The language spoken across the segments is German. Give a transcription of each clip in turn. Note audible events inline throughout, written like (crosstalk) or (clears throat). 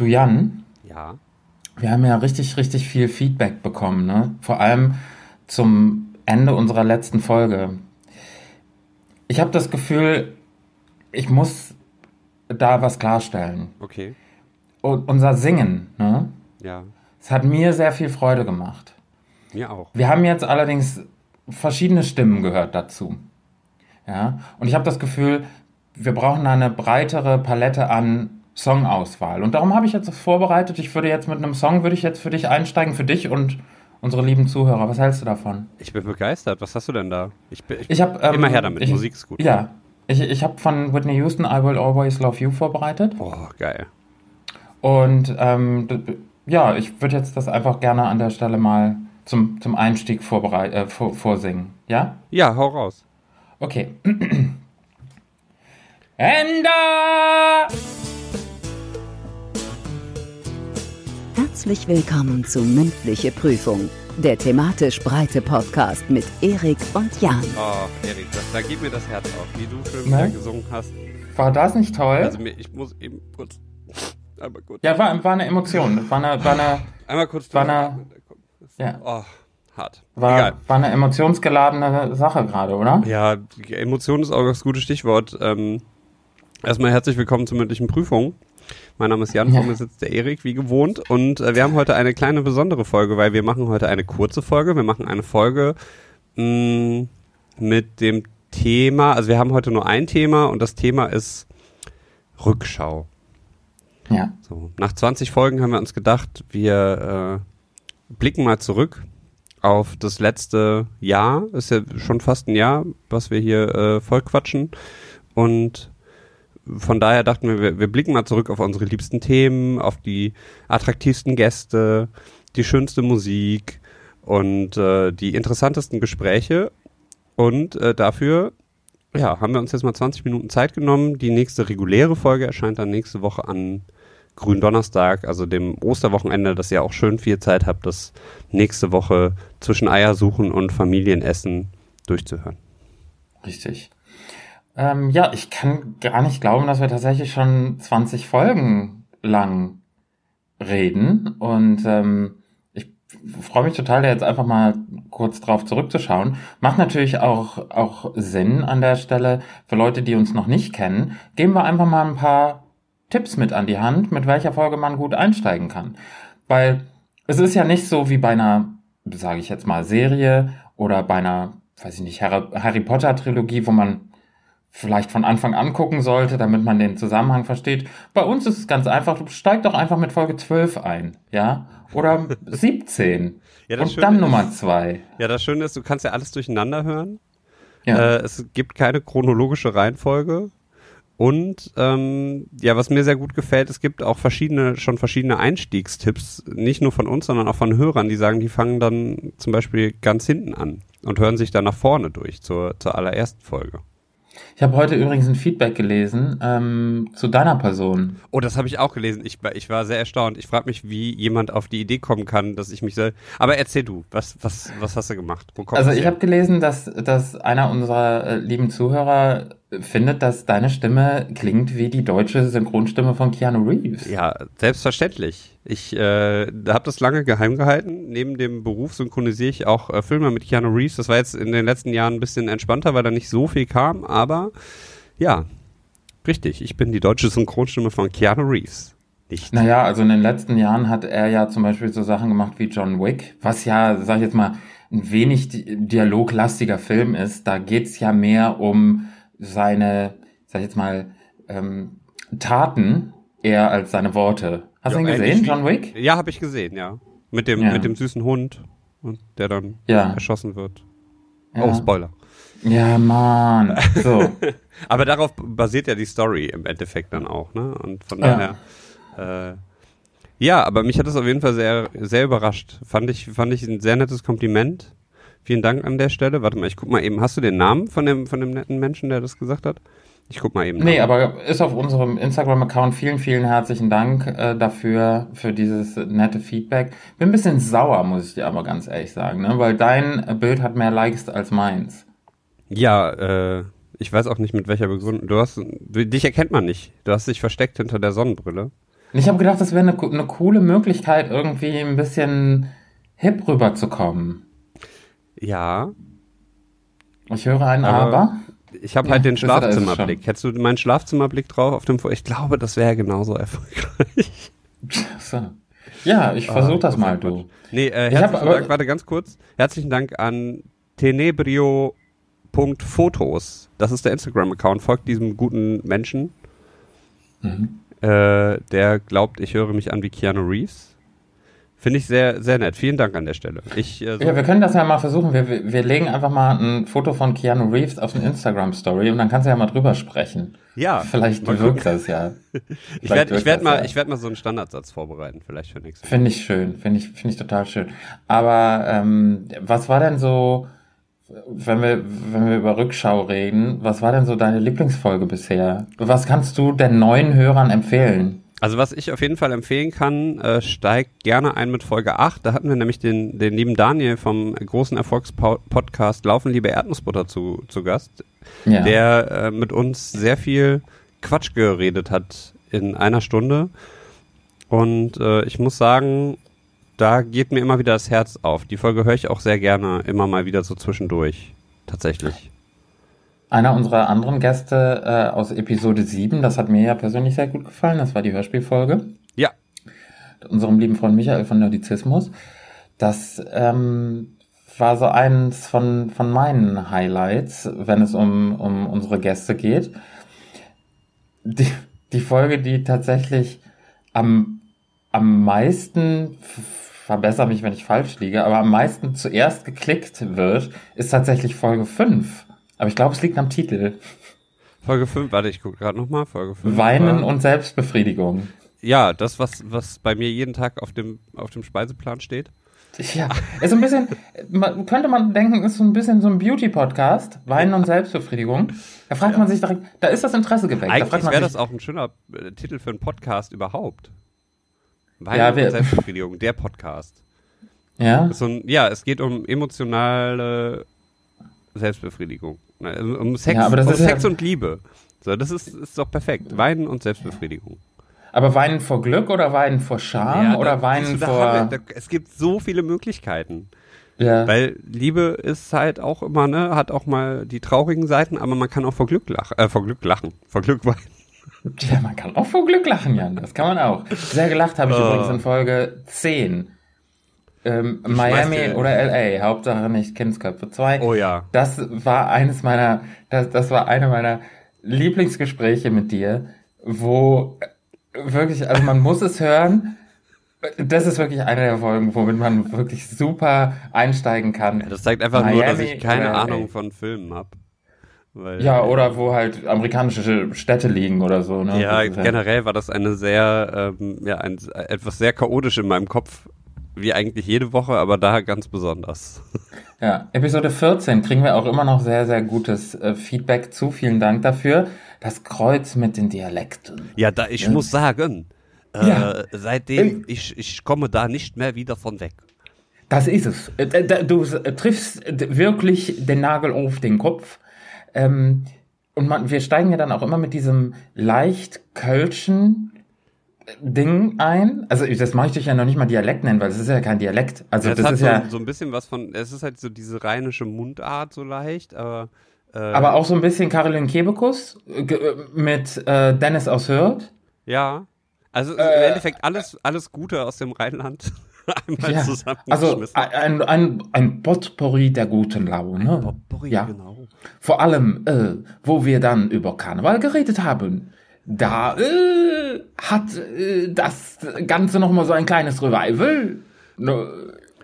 Du Jan, Ja. wir haben ja richtig, richtig viel Feedback bekommen, ne? Vor allem zum Ende unserer letzten Folge. Ich habe das Gefühl, ich muss da was klarstellen. Okay. Und unser Singen, ne? Ja. Es hat mir sehr viel Freude gemacht. Mir auch. Wir haben jetzt allerdings verschiedene Stimmen gehört dazu. Ja, und ich habe das Gefühl, wir brauchen eine breitere Palette an Songauswahl. Und darum habe ich jetzt vorbereitet, ich würde jetzt mit einem Song, würde ich jetzt für dich einsteigen, für dich und unsere lieben Zuhörer. Was hältst du davon? Ich bin begeistert. Was hast du denn da? Ich bin, ich, Ich habe ähm, Immer her damit. Ich, Musik ist gut. Ja, ich, ich habe von Whitney Houston I Will Always Love You vorbereitet. Oh, geil. Und ähm, ja, ich würde jetzt das einfach gerne an der Stelle mal zum, zum Einstieg vorberei äh, vor, vorsingen. Ja? Ja, hau raus. Okay. (clears throat) And uh, Herzlich willkommen zu Mündliche Prüfung, der thematisch breite Podcast mit Erik und Jan. Oh, Erik, das, da geht mir das Herz auf, wie du schön Ne? wieder gesungen hast. war das nicht toll? Also ich muss eben kurz, einmal kurz, ja, war, war eine Emotion. War eine, war eine, einmal kurz. war eine- ja, Oh, hart. war, Egal. war eine emotionsgeladene Sache gerade, oder? Ja, die Emotion ist auch das gute Stichwort. Ähm, erstmal herzlich willkommen zur mündlichen Prüfung. Mein Name ist Jan, Ja. vor mir sitzt der Erik, wie gewohnt. Und äh, wir haben heute eine kleine besondere Folge, weil wir machen heute eine kurze Folge. Wir machen eine Folge mh, mit dem Thema, also wir haben heute nur ein Thema und das Thema ist Rückschau. Ja. So, nach 20 Folgen haben wir uns gedacht, wir äh, blicken mal zurück auf das letzte Jahr. Ist ja schon fast ein Jahr, was wir hier äh, vollquatschen. Und von daher dachten wir, wir, wir blicken mal zurück auf unsere liebsten Themen, auf die attraktivsten Gäste, die schönste Musik und äh, die interessantesten Gespräche. Und äh, dafür ja, haben wir uns jetzt mal 20 Minuten Zeit genommen. Die nächste reguläre Folge erscheint dann nächste Woche an Gründonnerstag, also dem Osterwochenende, dass ihr auch schön viel Zeit habt, das nächste Woche zwischen Eiersuchen und Familienessen durchzuhören. Richtig. Ähm, ja, ich kann gar nicht glauben, dass wir tatsächlich schon 20 Folgen lang reden. Und ähm, ich freue mich total, da jetzt einfach mal kurz drauf zurückzuschauen. Macht natürlich auch, auch Sinn an der Stelle für Leute, die uns noch nicht kennen. Geben wir einfach mal ein paar Tipps mit an die Hand, mit welcher Folge man gut einsteigen kann. Weil es ist ja nicht so wie bei einer, sage ich jetzt mal, Serie oder bei einer, weiß ich nicht, Harry, Potter Trilogie, wo man vielleicht von Anfang an gucken sollte, damit man den Zusammenhang versteht. Bei uns ist es ganz einfach, du steig doch einfach mit Folge 12 ein, ja? Oder (laughs) 17. Ja, das Und Schöne dann ist- Nummer 2. Ja, das Schöne ist, du kannst ja alles durcheinander hören. Ja. Äh, es gibt keine chronologische Reihenfolge. Und ähm, ja, was mir sehr gut gefällt, es gibt auch verschiedene, schon verschiedene Einstiegstipps, nicht nur von uns, sondern auch von Hörern, die sagen, die fangen dann zum Beispiel ganz hinten an und hören sich dann nach vorne durch zur, zur allerersten Folge. Ich habe heute übrigens ein Feedback gelesen ähm, zu deiner Person. Oh, das habe ich auch gelesen. Ich, war- ich war sehr erstaunt. Ich frage mich, wie jemand auf die Idee kommen kann, dass ich mich soll. Aber erzähl du, was, was, was hast du gemacht? Also ich habe gelesen, dass, dass einer unserer äh, lieben Zuhörer findet, dass deine Stimme klingt wie die deutsche Synchronstimme von Keanu Reeves. Ja, selbstverständlich. Ich äh, habe das lange geheim gehalten. Neben dem Beruf synchronisiere ich auch äh, Filme mit Keanu Reeves. Das war jetzt in den letzten Jahren ein bisschen entspannter, weil da nicht so viel kam. Aber ja, richtig. Ich bin die deutsche Synchronstimme von Keanu Reeves. Nicht. Naja, also in den letzten Jahren hat er ja zum Beispiel so Sachen gemacht wie John Wick, was ja, sag ich jetzt mal, ein wenig di dialoglastiger Film ist. Da geht's ja mehr um seine, sag ich jetzt mal, ähm, Taten eher als seine Worte. Hast du ihn Ja, gesehen, John Wick? Ja, habe ich gesehen, ja. Mit dem, Ja. mit dem süßen Hund, und der dann Ja. erschossen wird. Ja. Oh, Spoiler. Ja, Mann. So. (laughs) Aber darauf basiert ja die Story im Endeffekt dann auch, ne? Und von Ja. daher. Äh, ja, aber mich hat das auf jeden Fall sehr, sehr überrascht. Fand ich, fand ich ein sehr nettes Kompliment. Vielen Dank an der Stelle. Warte mal, ich guck mal eben. Hast du den Namen von dem, von dem netten Menschen, der das gesagt hat? Ich guck mal eben. Nee, nach. aber ist auf unserem Instagram-Account. Vielen, vielen herzlichen Dank äh, dafür, für dieses nette Feedback. Bin ein bisschen sauer, muss ich dir aber ganz ehrlich sagen, ne? weil dein Bild hat mehr Likes als meins. Ja, äh, ich weiß auch nicht mit welcher Begründung. Du hast, dich erkennt man nicht. Du hast dich versteckt hinter der Sonnenbrille. Ich habe gedacht, das wäre eine, eine coole Möglichkeit, irgendwie ein bisschen hip rüberzukommen. Ja. Ich höre ein Aber- Aber. Ich habe Ja, halt den Schlafzimmerblick. Hättest du meinen Schlafzimmerblick drauf auf dem Fo- Ich glaube, das wäre genauso erfolgreich. So. Ja, ich versuche das mal, du. Nee, äh, Ich hab herzlichen aber- Dank, warte ganz kurz. Herzlichen Dank an tenebrio.fotos. Das ist der Instagram-Account. Folgt diesem guten Menschen, Mhm. äh, der glaubt, ich höre mich an wie Keanu Reeves. Finde ich sehr, sehr nett. Vielen Dank an der Stelle. Ich, äh, so- Ja, wir können das ja mal versuchen. Wir, wir, wir legen einfach mal ein Foto von Keanu Reeves auf eine Instagram-Story und dann kannst du ja mal drüber sprechen. ja, Vielleicht wirkt das ja. Ich (laughs) werde ich werd mal, ja. ich werd mal so einen Standardsatz vorbereiten, vielleicht für nächstes Mal. Finde ich schön, finde ich, finde ich total schön. Aber ähm, was war denn so, wenn wir, wenn wir über Rückschau reden, was war denn so deine Lieblingsfolge bisher? Was kannst du den neuen Hörern empfehlen? Also was ich auf jeden Fall empfehlen kann, äh, steigt gerne ein mit Folge 8. Da hatten wir nämlich den, den lieben Daniel vom großen Erfolgspodcast Laufen liebe Erdnussbutter zu, zu Gast, Ja. der äh, mit uns sehr viel Quatsch geredet hat in einer Stunde. Und äh, ich muss sagen, da geht mir immer wieder das Herz auf. Die Folge höre ich auch sehr gerne immer mal wieder so zwischendurch. Tatsächlich. Einer unserer anderen Gäste äh, aus Episode 7, das hat mir ja persönlich sehr gut gefallen, das war die Hörspielfolge. Ja. Unserem lieben Freund Michael von Nerdizismus. Das ähm, war so eins von, von meinen Highlights, wenn es um, um unsere Gäste geht. Die, die Folge, die tatsächlich am, am meisten, verbessere mich, wenn ich falsch liege, aber am meisten zuerst geklickt wird, ist tatsächlich Folge 5. Aber ich glaube, es liegt am Titel. Folge 5, warte, ich gucke gerade nochmal. Folge 5. Weinen war- und Selbstbefriedigung. Ja, das, was, was bei mir jeden Tag auf dem, auf dem Speiseplan steht. Ja, ist so ein bisschen, man, könnte man denken, ist so ein bisschen so ein Beauty-Podcast, Weinen und Selbstbefriedigung. Da fragt man sich direkt, da ist das Interesse geweckt. Da Eigentlich man wäre das auch ein schöner äh, Titel für einen Podcast überhaupt. Wein Ja, und Selbstbefriedigung, der Podcast. ja, So ein, ja, es geht um emotionale Selbstbefriedigung. Ne, Um um Sex, Ja, aber das um ist Sex ja- und Liebe. So, das ist, ist doch perfekt. Weinen und Selbstbefriedigung. aber weinen vor Glück oder weinen vor Scham Ja, oder da- weinen siehst du, vor, wir, da, es gibt so viele Möglichkeiten. ja, Weil Liebe ist halt auch immer, ne, hat auch mal die traurigen Seiten, aber man kann auch vor Glück lachen, äh, vor Glück lachen, vor Glück weinen. ja, man kann auch vor Glück lachen, Jan, das kann man auch. Sehr gelacht habe ich Oh. übrigens in Folge 10. Ähm, Miami oder LA, Hauptsache nicht Kindsköpfe 2. Oh ja. Das war eines meiner, das, das war eine meiner Lieblingsgespräche mit dir, wo äh, wirklich, also man muss es hören. Das ist wirklich eine der Folgen, womit man wirklich super einsteigen kann. Das zeigt einfach nur, dass Miami ich keine. Ahnung von Filmen habe. Ja, oder wo halt amerikanische Städte liegen oder so. Ne? Ja, generell war das eine sehr, ähm, ja, ein, etwas sehr chaotisch in meinem Kopf, wie eigentlich jede Woche, aber da ganz besonders. Ja, Episode 14 kriegen wir auch immer noch sehr, sehr gutes äh, Feedback zu. Vielen Dank dafür. Das Kreuz mit den Dialekten. Ja, da, ich muss sagen, äh, Ja. seitdem, ich, ich komme da nicht mehr wieder von weg. Das ist es. Äh, äh, Du äh, triffst äh, wirklich den Nagel auf den Kopf. Ähm, und man, wir steigen ja dann auch immer mit diesem leicht kölschen Ding ein. Also das möchte ich ja noch nicht mal Dialekt nennen, weil es ist ja kein Dialekt. Also Ja, es das hat ist so, ja, so ein bisschen was von, es ist halt so diese rheinische Mundart so leicht, aber äh, aber auch so ein bisschen Caroline Kebekus äh, mit äh, Dennis aus Hürth. ja. Also im Äh, Endeffekt alles, alles Gute aus dem Rheinland (laughs) einmal Ja, also ein, ein, ein Potpourri der guten Laune. Potpourri, ja. genau. Vor allem, äh, wo wir dann über Karneval geredet haben, da äh, hat äh, das Ganze nochmal so ein kleines Revival ne,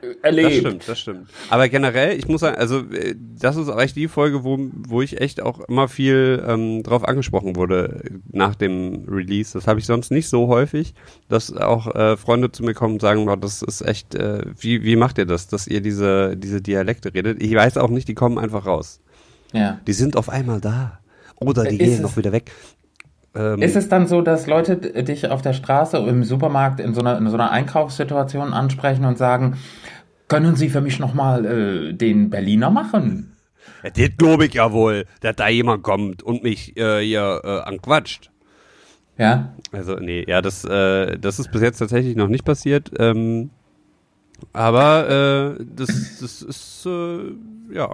äh, erlebt. Das stimmt, das stimmt. Aber generell, ich muss sagen, also äh, das ist auch echt die Folge, wo, wo ich echt auch immer viel ähm, drauf angesprochen wurde nach dem Release. Das habe ich sonst nicht so häufig, dass auch äh, Freunde zu mir kommen und sagen, boah, das ist echt, äh, wie, wie macht ihr das, dass ihr diese, diese Dialekte redet? Ich weiß auch nicht, die kommen einfach raus. Ja. Die sind auf einmal da. Oder die Ist gehen noch wieder weg. Ähm, Ist es dann so, dass Leute dich auf der Straße oder im Supermarkt in so einer, in so einer Einkaufssituation ansprechen und sagen, können Sie für mich nochmal äh, den Berliner machen? ja, das glaube ich ja wohl, dass da jemand kommt und mich äh, hier äh, anquatscht. Ja? Also, nee, ja, das, äh, das ist bis jetzt tatsächlich noch nicht passiert. Ähm, aber äh, das, das ist, äh, ja,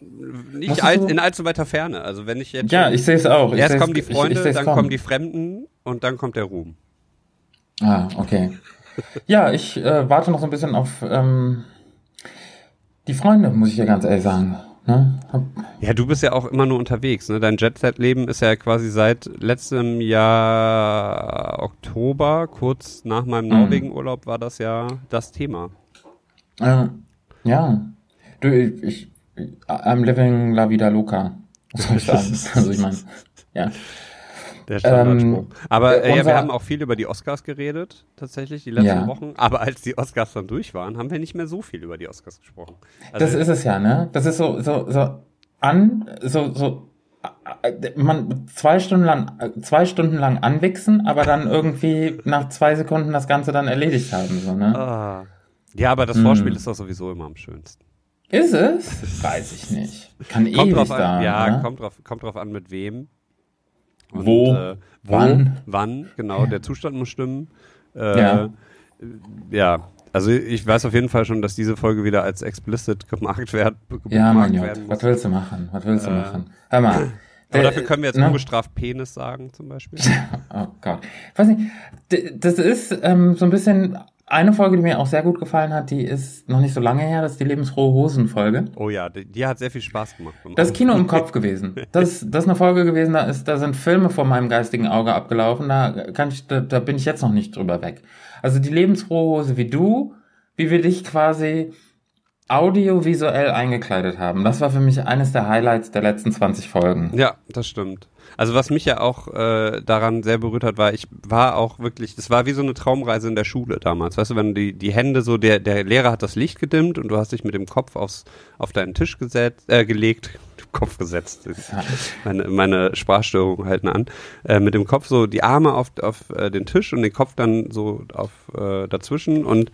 nicht all, in allzu weiter Ferne. Also, wenn ich jetzt. Ja, ich sehe es auch. Ich Erst kommen die ich- ich Freunde, seh's dann kommen. kommen die Fremden und dann kommt der Ruhm. Ah, okay. Ja, ich äh, warte noch so ein bisschen auf ähm, die Freunde, muss ich ja ganz ehrlich sagen. Ne? Ja, du bist ja auch immer nur unterwegs, ne? Dein Jet-Set-Leben ist ja quasi seit letztem Jahr Oktober, kurz nach meinem Mhm. Norwegen-Urlaub, war das ja das Thema. äh, ja. Du, ich, ich, I'm living la vida loca. Was soll ich sagen? (laughs) also ich meine, ja. Der Standardspruch. Ähm, aber äh, ja, unser- wir haben auch viel über die Oscars geredet, tatsächlich, die letzten Ja. Wochen. Aber als die Oscars dann durch waren, haben wir nicht mehr so viel über die Oscars gesprochen. Also, Das ist es ja, ne? Das ist so, so, so an, so, so, äh, man zwei Stunden lang, äh, zwei Stunden lang anwichsen, aber dann irgendwie nach zwei Sekunden das Ganze dann erledigt haben, so, ne? ah. Ja, aber das Hm. Vorspiel ist doch sowieso immer am schönsten. Ist es? Weiß ich nicht. Kann Kommt ewig drauf an, dauern, ja, ne? kommt drauf, kommt drauf an, mit wem. Wo? äh, wo, Wann? Wann, genau, der Zustand muss stimmen. Äh, Ja. ja, also ich weiß auf jeden Fall schon, dass diese Folge wieder als explicit gemarkt werden, Ja, mein Gott, werden was willst du machen? Was willst du Äh, machen? Hör mal. Aber dafür können wir jetzt ne? ungestraft Penis sagen, zum Beispiel. (laughs) Oh Gott. Ich weiß nicht, das ist ähm, so ein bisschen eine Folge, die mir auch sehr gut gefallen hat, die ist noch nicht so lange her, das ist die Lebensfrohe Hosen-Folge. Oh ja, die, die hat sehr viel Spaß gemacht. Das ist Kino im. Kopf gewesen. (laughs) Das, das ist eine Folge gewesen, da, ist, da sind Filme vor meinem geistigen Auge abgelaufen, da, kann ich, da, da bin ich jetzt noch nicht drüber weg. Also die lebensfrohe Hose wie du, wie wir dich quasi audiovisuell eingekleidet haben, das war für mich eines der Highlights der letzten 20 Folgen. Ja, das stimmt. Also was mich ja auch äh, daran sehr berührt hat, war, ich war auch wirklich, das war wie so eine Traumreise in der Schule damals. Weißt du, wenn die, die Hände so, der, der Lehrer hat das Licht gedimmt und du hast dich mit dem Kopf aufs, auf deinen Tisch gesetzt, äh, gelegt, (laughs) Kopf gesetzt. Meine, meine Sprachstörungen halten an. Äh, mit dem Kopf so die Arme auf, auf äh, den Tisch und den Kopf dann so auf äh, dazwischen und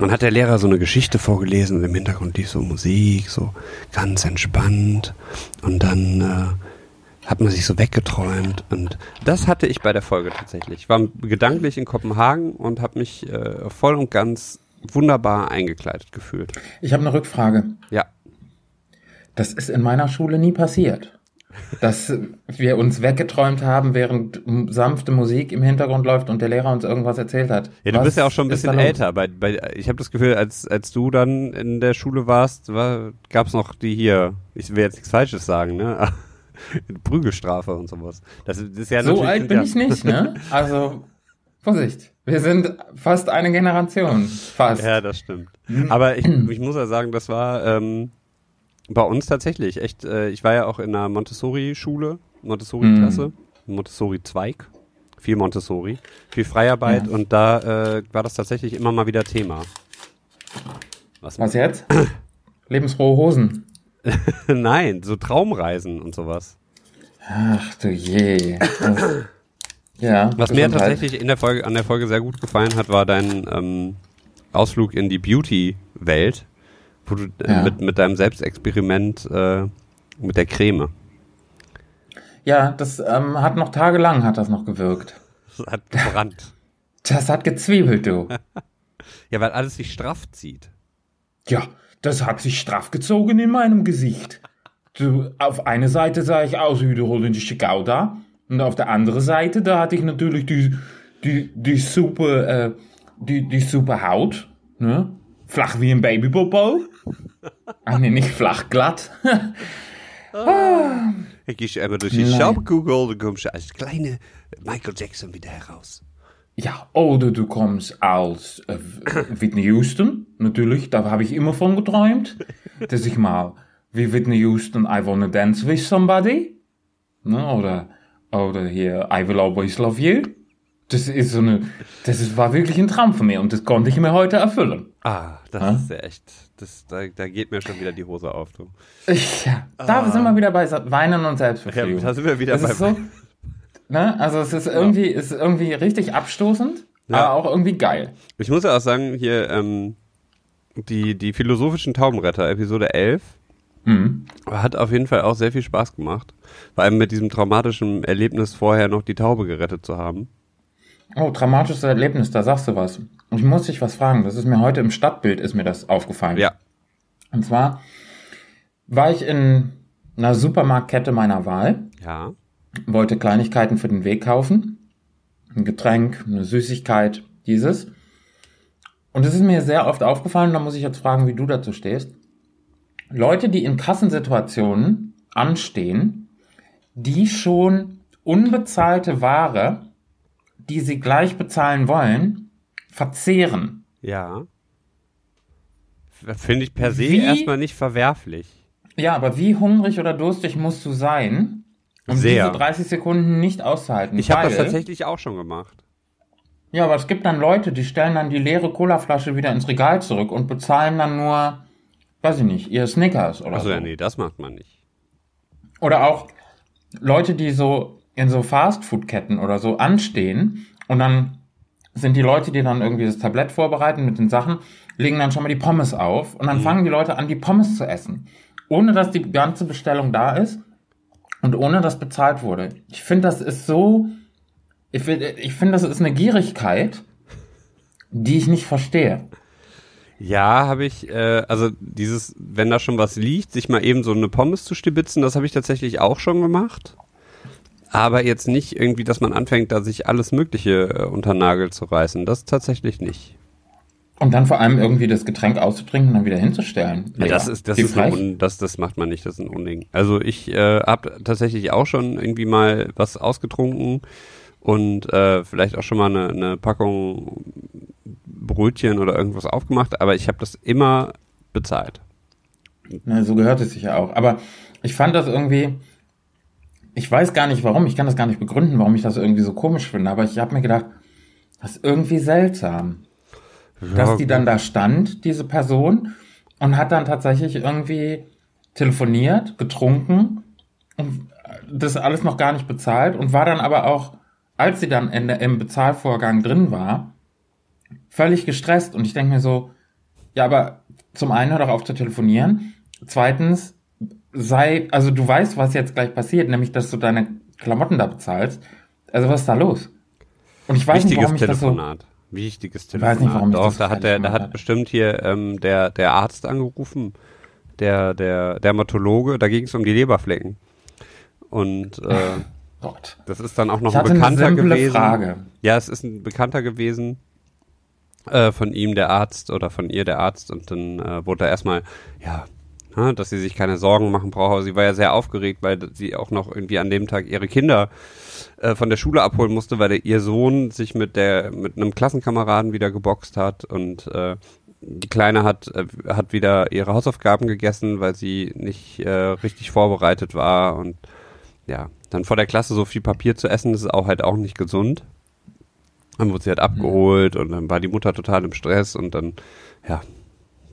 dann hat der Lehrer so eine Geschichte vorgelesen und im Hintergrund lief so Musik, so ganz entspannt. Und dann äh, hat man sich so weggeträumt. Und das hatte ich bei der Folge tatsächlich. Ich war gedanklich in Kopenhagen und habe mich äh, voll und ganz wunderbar eingekleidet gefühlt. Ich habe eine Rückfrage. Ja. Das ist in meiner Schule nie passiert. Dass wir uns weggeträumt haben, während sanfte Musik im Hintergrund läuft und der Lehrer uns irgendwas erzählt hat. Ja, du Was bist ja auch schon ein bisschen älter. Bei, bei, ich habe das Gefühl, als, als du dann in der Schule warst, war, gab es noch die hier, ich will jetzt nichts Falsches sagen, ne? (laughs) Prügelstrafe und sowas. Das, das ist ja So alt bin ja, ich nicht, ne? Also, Vorsicht. Wir sind fast eine Generation. Fast. Ja, das stimmt. Aber ich, ich muss ja sagen, das war ähm, bei uns tatsächlich echt. Äh, ich war ja auch in einer Montessori-Schule, Montessori-Klasse, Montessori-Zweig, viel Montessori, viel Freiarbeit Ja. und da äh, war das tatsächlich immer mal wieder Thema. Was? Was jetzt? (clears throat) Lebensfrohe Hosen. (laughs) Nein, so Traumreisen und sowas. Ach du je. Das, (clears throat) ja. Was mir tatsächlich in der Folge, an der Folge sehr gut gefallen hat, war dein ähm, Ausflug in die Beauty-Welt, Ja. mit, mit deinem Selbstexperiment äh, mit der Creme. Ja, das ähm, hat noch tagelang hat das noch gewirkt. (laughs) Das hat gebrannt. Das hat gezwiebelt, du. (laughs) ja, weil alles sich straff zieht. Ja, das hat sich straff gezogen in meinem Gesicht. Du, auf eine Seite sah ich aus wie der holländische Gouda. Und auf der anderen Seite, da hatte ich natürlich die, die, die super, äh, die, die super Haut. Ne? Flach wie ein Babypopo. Ah, nee, nicht flach, glatt. Ich gehe einmal durch die. Schaubkugel, dann kommst als kleine Michael Jackson wieder heraus. Ja, oder du kommst als äh, Whitney Houston, natürlich, da habe ich immer von geträumt, dass ich mal wie Whitney Houston I Wanna Dance With Somebody, ne, oder, oder hier I Will Always Love You. Das ist so eine, das ist, war wirklich ein Traum von mir und das konnte ich mir heute erfüllen. Ah, das Ja? ist ja echt, das, da, da geht mir schon wieder die Hose auf. Du. Ja, da sind wir wieder bei Weinen und Selbstbefriedigung. Ja, da sind wir wieder das bei ist so, ne, also es ist irgendwie, ist irgendwie richtig abstoßend, Ja. aber auch irgendwie geil. Ich muss ja auch sagen, hier, ähm, die, die philosophischen Taubenretter, Episode 11, Mhm. Hat auf jeden Fall auch sehr viel Spaß gemacht. Vor allem mit diesem traumatischen Erlebnis vorher noch die Taube gerettet zu haben. Oh, dramatisches Erlebnis, da sagst du was. Ich muss dich was fragen. Das ist mir heute im Stadtbild ist mir das aufgefallen. Ja. Und zwar war ich in einer Supermarktkette meiner Wahl, Ja. wollte Kleinigkeiten für den Weg kaufen. Ein Getränk, eine Süßigkeit, dieses. Und es ist mir sehr oft aufgefallen, da muss ich jetzt fragen, wie du dazu stehst. Leute, die in Kassensituationen anstehen, die schon unbezahlte Ware, die sie gleich bezahlen wollen, verzehren. Ja. Finde ich per se Wie? erstmal nicht verwerflich. Ja, aber wie hungrig oder durstig musst du sein, um Sehr. diese 30 Sekunden nicht auszuhalten? Ich habe das tatsächlich auch schon gemacht. Ja, aber es gibt dann Leute, die stellen dann die leere Colaflasche wieder ins Regal zurück und bezahlen dann nur, weiß ich nicht, ihr Snickers oder Achso, so. ja, nee, das macht man nicht. Oder auch Leute, die so in so Fastfood-Ketten oder so anstehen und dann sind die Leute, die dann irgendwie das Tablett vorbereiten mit den Sachen, legen dann schon mal die Pommes auf und dann Mhm. fangen die Leute an, die Pommes zu essen. Ohne dass die ganze Bestellung da ist und ohne dass bezahlt wurde. Ich finde, das ist so, ich finde, ich finde, das ist eine Gierigkeit, die ich nicht verstehe. Ja, habe ich, äh, also dieses, wenn da schon was liegt, sich mal eben so eine Pommes zu stibitzen, das habe ich tatsächlich auch schon gemacht. Aber jetzt nicht irgendwie, dass man anfängt, da sich alles Mögliche äh, unter Nagel zu reißen. Das tatsächlich nicht. Und dann vor allem irgendwie das Getränk auszutrinken und dann wieder hinzustellen. Ja, das ist, das ist ein das, das macht man nicht, das ist ein Unding. Also ich äh, habe tatsächlich auch schon irgendwie mal was ausgetrunken und äh, vielleicht auch schon mal eine, eine Packung Brötchen oder irgendwas aufgemacht, aber ich habe das immer bezahlt. Na, so gehört es sich ja auch. Aber ich fand das irgendwie, ich weiß gar nicht warum, ich kann das gar nicht begründen, warum ich das irgendwie so komisch finde, aber ich habe mir gedacht, das ist irgendwie seltsam, dass die dann da stand, diese Person, und hat dann tatsächlich irgendwie telefoniert, getrunken und das alles noch gar nicht bezahlt und war dann aber auch, als sie dann in der, im Bezahlvorgang drin war, völlig gestresst. Und ich denke mir so, ja, aber zum einen hör doch auf zu telefonieren. Zweitens, sei, also du weißt, was jetzt gleich passiert, nämlich, dass du deine Klamotten da bezahlst. Also was ist da los? Und ich weiß nicht, Wichtiges warum ich das so, Telefonat. Wichtiges weiß Telefonat. nicht, warum ich Doch, das da hat der, da Telefonat hat bestimmt hier ähm, der, der Arzt angerufen, der, der Dermatologe, da ging es um die Leberflecken. Und äh, (laughs) Gott. das ist dann auch noch Ich ein Bekannter gewesen. Frage. Ja, es ist ein Bekannter gewesen äh, von ihm, der Arzt, oder von ihr, der Arzt. Und dann äh, wurde da erstmal, ja, ne, dass sie sich keine Sorgen machen braucht. Sie war ja sehr aufgeregt, weil sie auch noch irgendwie an dem Tag ihre Kinder äh, von der Schule abholen musste, weil der, ihr Sohn sich mit der mit einem Klassenkameraden wieder geboxt hat und äh, die Kleine hat äh, hat wieder ihre Hausaufgaben gegessen, weil sie nicht äh, richtig vorbereitet war und ja, dann vor der Klasse so viel Papier zu essen, das ist auch halt auch nicht gesund. Dann wurde sie halt abgeholt und dann war die Mutter total im Stress und dann, ja,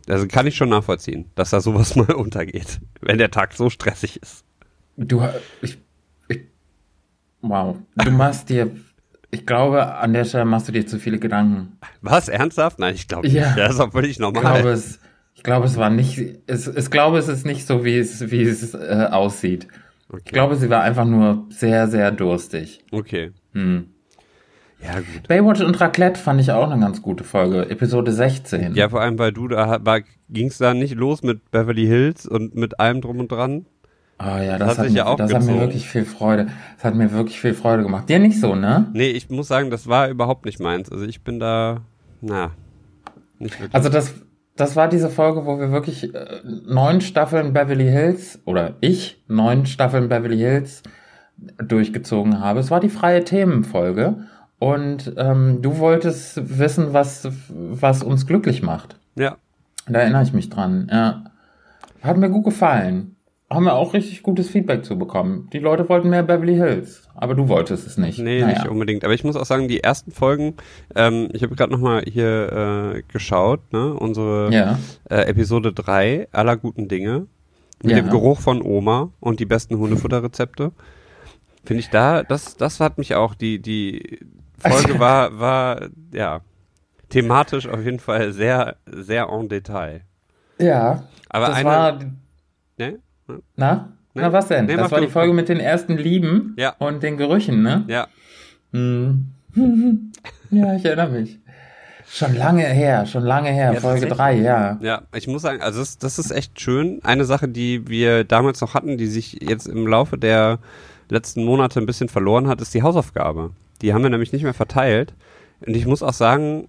also kann ich schon nachvollziehen, dass da sowas (laughs) mal untergeht, wenn der Tag so stressig ist. Du, ich, ich, wow. Du machst dir, ich glaube, an der Stelle machst du dir zu viele Gedanken. Was, ernsthaft? Nein, ich glaube nicht. Ja. Das ist auch völlig Ich normal. glaube, es, ich glaube, es war nicht, es, ich glaube, es ist nicht so, wie es, wie es äh, aussieht. Ich okay. glaube, sie war einfach nur sehr, sehr durstig. okay. Hm. Ja, gut. Baywatch und Raclette fand ich auch eine ganz gute Folge. Episode 16. Ja, vor allem, weil du da ging es da nicht los mit Beverly Hills und mit allem drum und dran. Oh ja, Das das, hat hat, sich mir, ja auch das hat mir wirklich viel Freude. Das hat mir wirklich viel Freude gemacht. Dir nicht so, ne? Nee, ich muss sagen, das war überhaupt nicht meins. Also ich bin da, na, nicht wirklich. Also das, das war diese Folge, wo wir wirklich äh, neun Staffeln Beverly Hills oder ich neun Staffeln Beverly Hills durchgezogen habe. Es war die freie Themenfolge und ähm, du wolltest wissen, was was uns glücklich macht. ja, Da erinnere ich mich dran. Ja. Hat mir gut gefallen. Haben wir auch richtig gutes Feedback zu bekommen. Die Leute wollten mehr Beverly Hills, aber du wolltest es nicht. Nee, Naja. nicht unbedingt. Aber ich muss auch sagen, die ersten Folgen, ähm, ich habe gerade nochmal hier äh, geschaut, ne, unsere Ja. äh, Episode 3 aller guten Dinge mit Ja. dem Geruch von Oma und die besten Hundefutterrezepte. Finde ich da, das, das hat mich auch, die, die Folge war, war, ja, thematisch auf jeden Fall sehr, sehr en Detail. Ja. Aber das eine, war ne? Na? Na, was denn? Nee, das war die Folge mit den ersten Lieben Ja. und den Gerüchen, ne? Ja. Hm. (laughs) ja, ich erinnere mich. Schon lange her, schon lange her, Ja, Folge tatsächlich. 3, ja. Ja, ich muss sagen, also das, das ist echt schön. Eine Sache, die wir damals noch hatten, die sich jetzt im Laufe der letzten Monate ein bisschen verloren hat, ist die Hausaufgabe. Die haben wir nämlich nicht mehr verteilt. Und ich muss auch sagen,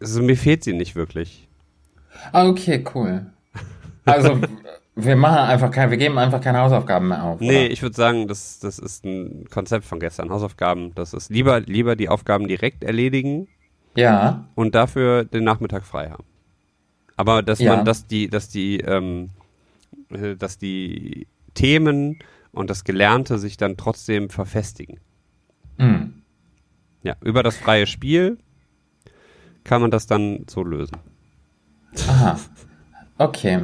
also mir fehlt sie nicht wirklich. Ah, okay, cool. Also, (laughs) wir machen einfach kein, wir geben einfach keine Hausaufgaben mehr auf. Nee, oder? ich würde sagen, das, das ist ein Konzept von gestern. Hausaufgaben, das ist lieber, lieber die Aufgaben direkt erledigen Ja, und dafür den Nachmittag frei haben. Aber dass Ja. man, dass die, dass die, ähm, äh, dass die Themen und das Gelernte sich dann trotzdem verfestigen. Hm. Ja, über das freie Spiel kann man das dann so lösen. Aha. Okay.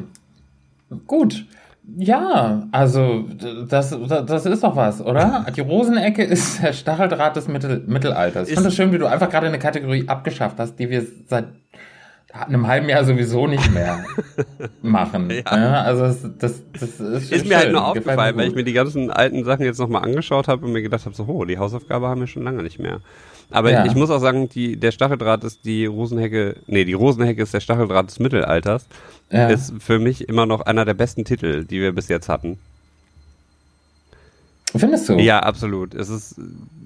Gut. Ja, also das, das, ist doch was, oder? (laughs) Die Rosenecke ist der Stacheldraht des Mittel, Mittelalters. Ich Ist- finde es schön, wie du einfach gerade eine Kategorie abgeschafft hast, die wir seit einem halben Jahr sowieso nicht mehr (laughs) machen. Ja. Ja. also das, das, das ist, Ist mir halt nur aufgefallen, weil ich mir die ganzen alten Sachen jetzt nochmal angeschaut habe und mir gedacht habe, so, oh, die Hausaufgabe haben wir schon lange nicht mehr. Aber Ja. ich muss auch sagen, die, der Stacheldraht ist die Rosenhecke, nee, die Rosenhecke ist der Stacheldraht des Mittelalters. Ist für mich immer noch einer der besten Titel, die wir bis jetzt hatten. Findest du? Ja, absolut. Es ist,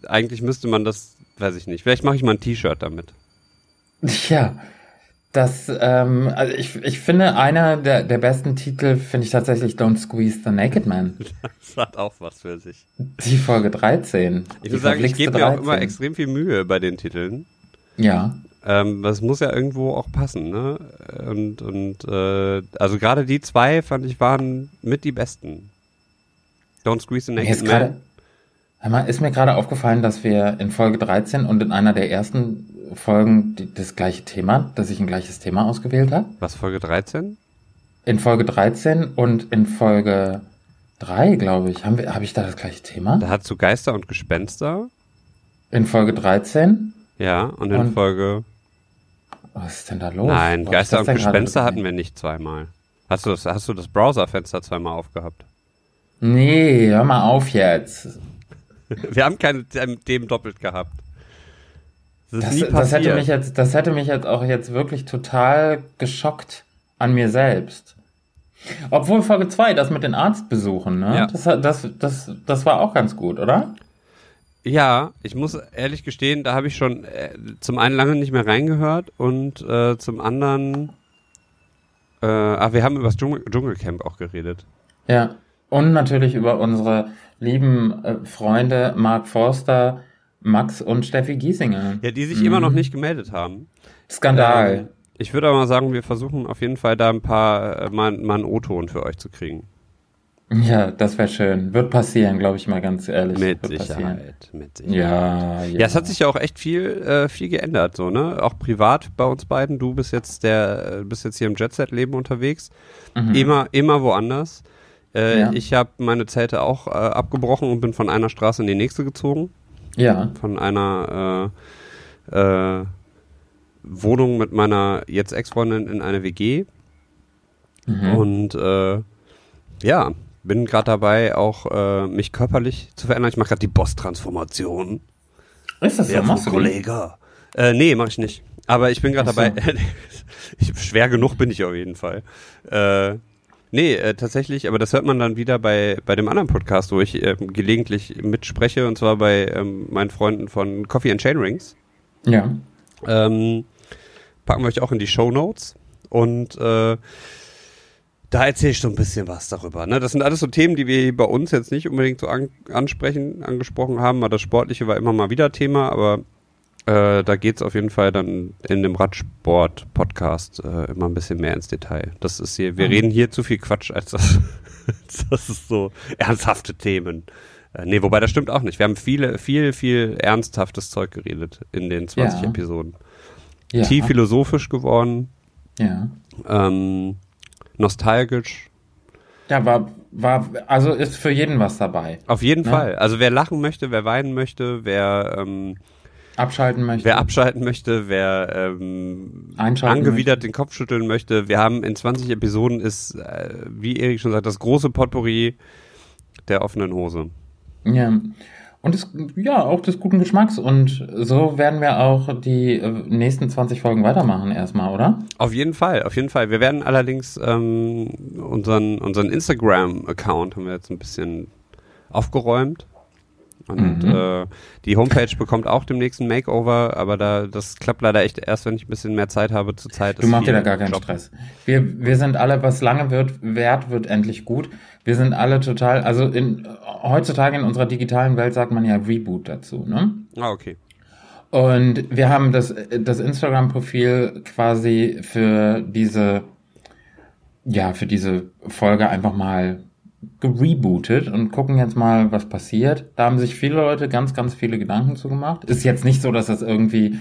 eigentlich müsste man das, weiß ich nicht. Vielleicht mache ich mal ein T-Shirt damit. Ja, das, ähm, also ich, ich finde, einer der, der besten Titel finde ich tatsächlich Don't Squeeze the Naked Man. (laughs) Das hat auch was für sich. Die Folge 13. Ich muss sagen, ich gebe mir auch immer 13. extrem viel Mühe bei den Titeln. Ja. Ähm, das muss ja irgendwo auch passen, ne? Und, und äh, also gerade die zwei fand ich waren mit die besten. Don't Squeeze the Naked Man. mal, ist mir gerade aufgefallen, dass wir in Folge 13 und in einer der ersten Folgen die, das gleiche Thema, dass ich ein gleiches Thema ausgewählt habe. Was, Folge 13? In Folge 13 und in Folge 3, glaube ich, haben wir, habe ich da das gleiche Thema? Da hast du Geister und Gespenster. In Folge 13? Ja, und in Und- Folge. Was ist denn da los? Nein, hab ich Geister und Gespenster hatten wir nicht zweimal. Hast du das, hast du das Browserfenster zweimal aufgehabt? Nee, hör mal auf jetzt. (laughs) Wir haben keine Themen doppelt gehabt. Das Das, das hätte mich jetzt, das hätte mich jetzt auch jetzt wirklich total geschockt an mir selbst. Obwohl Folge 2, das mit den Arztbesuchen, ne? Ja. Das, das, das, das war auch ganz gut, oder? Ja, ich muss ehrlich gestehen, da habe ich schon äh, zum einen lange nicht mehr reingehört und äh, zum anderen, äh, ach, wir haben über das Dschungel Dschungelcamp auch geredet. Ja. Und natürlich über unsere lieben äh, Freunde Mark Forster, Max und Steffi Giesinger. Ja, die sich Mhm. immer noch nicht gemeldet haben. Skandal. Ähm, ich würde aber mal sagen, wir versuchen auf jeden Fall da ein paar, äh, mal, mal einen O-Ton für euch zu kriegen. Ja, das wäre schön. Wird passieren, glaube ich mal ganz ehrlich. Mit Wird passieren. Sicherheit, mit Sicherheit. Ja, ja. Ja, es hat sich ja auch echt viel, äh, viel geändert, so, ne? Auch privat bei uns beiden. Du bist jetzt der, äh, bist jetzt hier im Jet-Set-Leben unterwegs. Mhm. Immer, immer woanders. Äh, Ja. Ich habe meine Zelte auch äh, abgebrochen und bin von einer Straße in die nächste gezogen. Ja. Von einer äh, äh, Wohnung mit meiner jetzt Ex-Freundin in eine WG. Mhm. Und äh, ja, bin gerade dabei, auch äh, mich körperlich zu verändern. Ich mache gerade die Boss-Transformation. Ist das so? Machst du die? Kollege. Äh, nee, mache ich nicht. Aber ich bin gerade so. dabei. (laughs) ich, schwer genug bin ich auf jeden Fall. Äh, nee, äh, tatsächlich, aber das hört man dann wieder bei, bei dem anderen Podcast, wo ich äh, gelegentlich mitspreche, und zwar bei ähm, meinen Freunden von Coffee and Chain Rings. Ja. Ähm, packen wir euch auch in die Show Notes. Und äh, da erzähle ich so ein bisschen was darüber. Ne? Das sind alles so Themen, die wir bei uns jetzt nicht unbedingt so an, ansprechen, angesprochen haben. Das Sportliche war immer mal wieder Thema, aber äh, da geht's auf jeden Fall dann in dem Radsport-Podcast äh, immer ein bisschen mehr ins Detail. Das ist hier, wir Mhm. reden hier zu viel Quatsch, als das, (laughs) das ist so ernsthafte Themen. Äh, nee, wobei das stimmt auch nicht. Wir haben viele, viel, viel ernsthaftes Zeug geredet in den 20 Ja. Episoden. ja. Tief philosophisch geworden, Ja. ähm, nostalgisch. Ja, war, war, also ist für jeden was dabei. Auf jeden Ja. Fall. Also wer lachen möchte, wer weinen möchte, wer ähm, abschalten möchte. Wer abschalten möchte, wer ähm, angewidert möchte. den Kopf schütteln möchte. Wir haben in 20 Episoden ist, äh, wie Erik schon sagt, das große Potpourri der offenen Hose. Ja. Und des, ja, auch des guten Geschmacks. Und so werden wir auch die äh, nächsten 20 Folgen weitermachen erstmal, oder? Auf jeden Fall, auf jeden Fall. Wir werden allerdings ähm, unseren, unseren Instagram-Account haben wir jetzt ein bisschen aufgeräumt. Und Mhm. äh, die Homepage bekommt auch demnächst ein Makeover, aber da das klappt leider echt erst, wenn ich ein bisschen mehr Zeit habe. Zur Zeit Du machst dir da gar keinen Job. Stress. Wir, wir sind alle, was lange wird, wert, wird endlich gut. Wir sind alle total, also in, heutzutage in unserer digitalen Welt sagt man ja Reboot dazu, ne? Ah, okay. Und wir haben das, das Instagram-Profil quasi für diese, ja, für diese Folge einfach mal gerebootet und gucken jetzt mal, was passiert. Da haben sich viele Leute ganz, ganz viele Gedanken zu gemacht. Ist jetzt nicht so, dass das irgendwie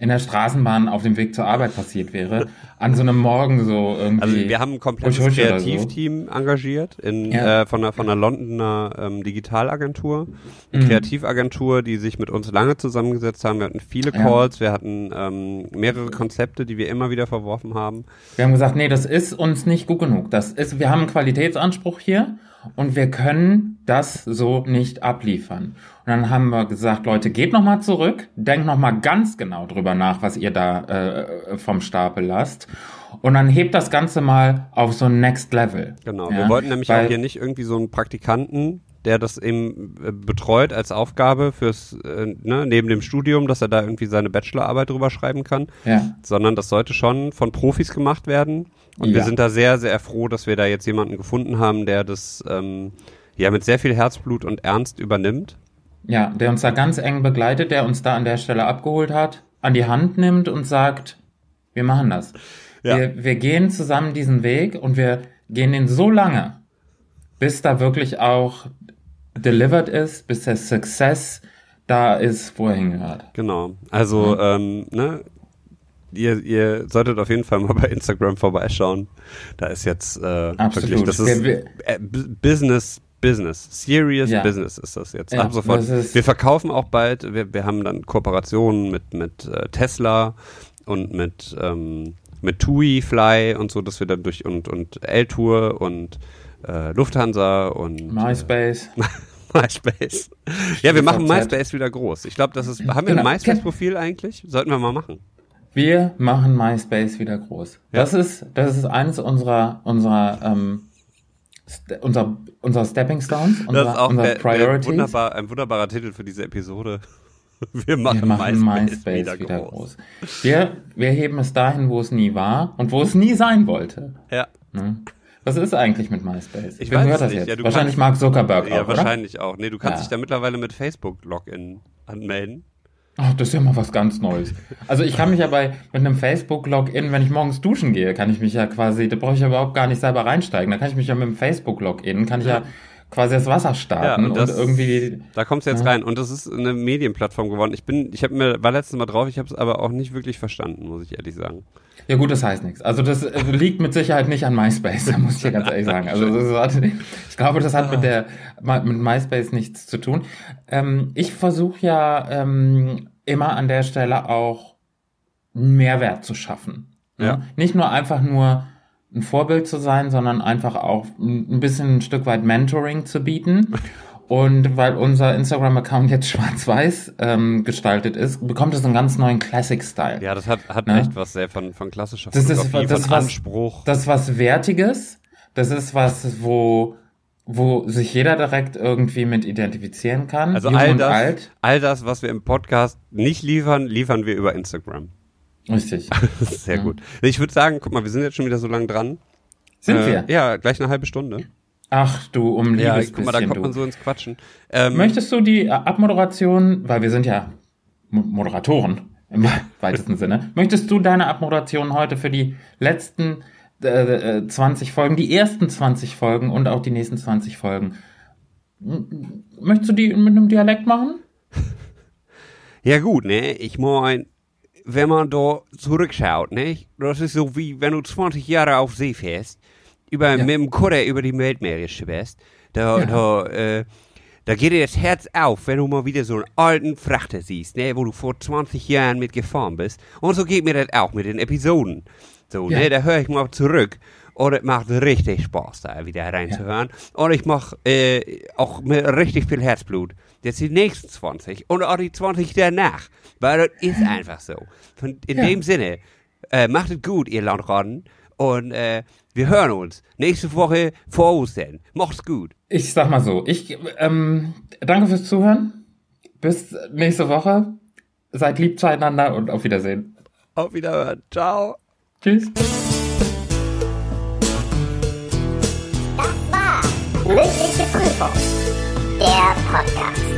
in der Straßenbahn auf dem Weg zur Arbeit passiert wäre. An so einem Morgen so irgendwie. Also wir haben ein komplettes Husch, oder so. Kreativteam engagiert in, Ja. äh, von, einer, von einer Londoner ähm, Digitalagentur, Mhm. Kreativagentur, die sich mit uns lange zusammengesetzt haben. Wir hatten viele Ja. Calls, wir hatten ähm, mehrere Konzepte, die wir immer wieder verworfen haben. Wir haben gesagt, nee, das ist uns nicht gut genug. Das ist, wir haben einen Qualitätsanspruch hier und wir können das so nicht abliefern. Und dann haben wir gesagt, Leute, geht noch mal zurück, denkt noch mal ganz genau drüber nach, was ihr da äh, vom Stapel lasst. Und dann hebt das Ganze mal auf so ein Next Level. Genau. Ja, wir wollten nämlich weil- auch hier nicht irgendwie so einen Praktikanten, der das eben äh, betreut als Aufgabe fürs, äh, ne, neben dem Studium, dass er da irgendwie seine Bachelorarbeit drüber schreiben kann, Ja. sondern das sollte schon von Profis gemacht werden. Und wir Ja. sind da sehr, sehr froh, dass wir da jetzt jemanden gefunden haben, der das ähm, ja mit sehr viel Herzblut und Ernst übernimmt. Ja, der uns da ganz eng begleitet, der uns da an der Stelle abgeholt hat, an die Hand nimmt und sagt, wir machen das. Ja. Wir, wir gehen zusammen diesen Weg und wir gehen den so lange, bis da wirklich auch delivered ist, bis der Success da ist, wo er hingehört. Genau. Also, ähm, ne, ihr, ihr solltet auf jeden Fall mal bei Instagram vorbeischauen. Da ist jetzt äh, Absolut. wirklich, das ist äh, Business, Business, serious Ja. Business ist das jetzt. Ja, Ab sofort. wir verkaufen auch bald, wir, wir haben dann Kooperationen mit, mit äh, Tesla und mit, ähm, mit TUI Fly und so, dass wir dann durch und, und L-Tour und äh, Lufthansa und MySpace. (laughs) MySpace. Ja, wir machen. MySpace wieder groß. Ich glaube, das ist. Haben wir ein Genau. MySpace-Profil eigentlich? Sollten wir mal machen. Wir machen MySpace wieder groß. Ja. Das ist, das ist eines unserer, unserer, ähm, unser, unserer Stepping Stones, unserer, Das ist auch der Priorities. wunderbar, ein wunderbarer Titel für diese Episode. (laughs) Wir machen, Wir machen MySpace, MySpace, wieder, wieder, groß. groß. Wir, wir heben es dahin, wo es nie war und wo es nie sein wollte. Ja, Ne? Was ist eigentlich mit MySpace? Ich Wem weiß gehört das nicht. jetzt? Ja, Wahrscheinlich kannst- Mark Zuckerberg ja auch, oder? wahrscheinlich auch. Nee, du kannst Ja. dich da mittlerweile mit Facebook-Login anmelden. Ach, das ist ja mal was ganz Neues. Also ich kann mich ja bei mit einem Facebook-Login, wenn ich morgens duschen gehe, kann ich mich ja quasi, da brauche ich ja überhaupt gar nicht selber reinsteigen. Da kann ich mich ja mit dem Facebook-Login, kann ich ja quasi das Wasser starten Ja, und und, das- irgendwie. Da kommst du jetzt Ja. rein. Und das ist eine Medienplattform geworden. Ich bin, ich habe mir, war letztes Mal drauf, ich habe es aber auch nicht wirklich verstanden, muss ich ehrlich sagen. Ja gut, das heißt nichts. Also das äh, liegt mit Sicherheit nicht an MySpace, (laughs) da muss ich ja ganz ehrlich sagen. Also das hat, ich glaube, das hat mit der mit MySpace nichts zu tun. Ähm, ich versuche ja ähm, immer an der Stelle auch einen Mehrwert zu schaffen. ne? Ja. Nicht nur einfach nur ein Vorbild zu sein, sondern einfach auch ein bisschen ein Stück weit Mentoring zu bieten. (laughs) Und weil unser Instagram-Account jetzt schwarz-weiß ähm, gestaltet ist, bekommt es einen ganz neuen Classic-Style. Ja, das hat, hat Ja. echt was sehr von, von klassischer Das ist- Fotografie, das von was- Anspruch. Das ist was Wertiges. Das ist was, wo, wo sich jeder direkt irgendwie mit identifizieren kann. Also all das, alt. all das, was wir im Podcast nicht liefern, liefern wir über Instagram. Richtig. (laughs) Sehr gut. Ich würde sagen, guck mal, wir sind jetzt schon wieder so lang dran. Sind Äh, wir? Ja, gleich eine halbe Stunde. Ach du, um Ja, guck mal, da bisschen, kommt du. man so ins Quatschen. Ähm, Möchtest du die Abmoderation, weil wir sind ja Mo- Moderatoren im (laughs) weitesten Sinne, möchtest du deine Abmoderation heute für die letzten äh, äh, 20 Folgen, die ersten 20 Folgen und auch die nächsten 20 Folgen, möchtest du die mit einem Dialekt machen? (laughs) Ja gut, ne, ich mein, wenn man da zurückschaut, ne, das ist so wie wenn du 20 Jahre auf See fährst, über, Ja. mit dem Kutter über die Weltmeere schwärst, da, Ja. da, äh, da geht dir das Herz auf, wenn du mal wieder so einen alten Frachter siehst, ne, wo du vor 20 Jahren mit gefahren bist. Und so geht mir das auch mit den Episoden. So, Ja. ne, da höre ich mal zurück. Und es macht richtig Spaß, da wieder reinzuhören. Und ich mach äh, auch mit richtig viel Herzblut. Jetzt die nächsten 20 und auch die 20 danach. Weil das ist einfach so. Von, in Ja. dem Sinne, äh, macht es gut, ihr Landratten. Und äh, wir hören uns nächste Woche vor Ostern. Macht's gut. Ich sag mal so, ich ähm, danke fürs Zuhören. Bis nächste Woche. Seid lieb zueinander und auf Wiedersehen. Auf Wiederhören. Ciao. Tschüss. Das war Mündliche Prüfung, der Podcast.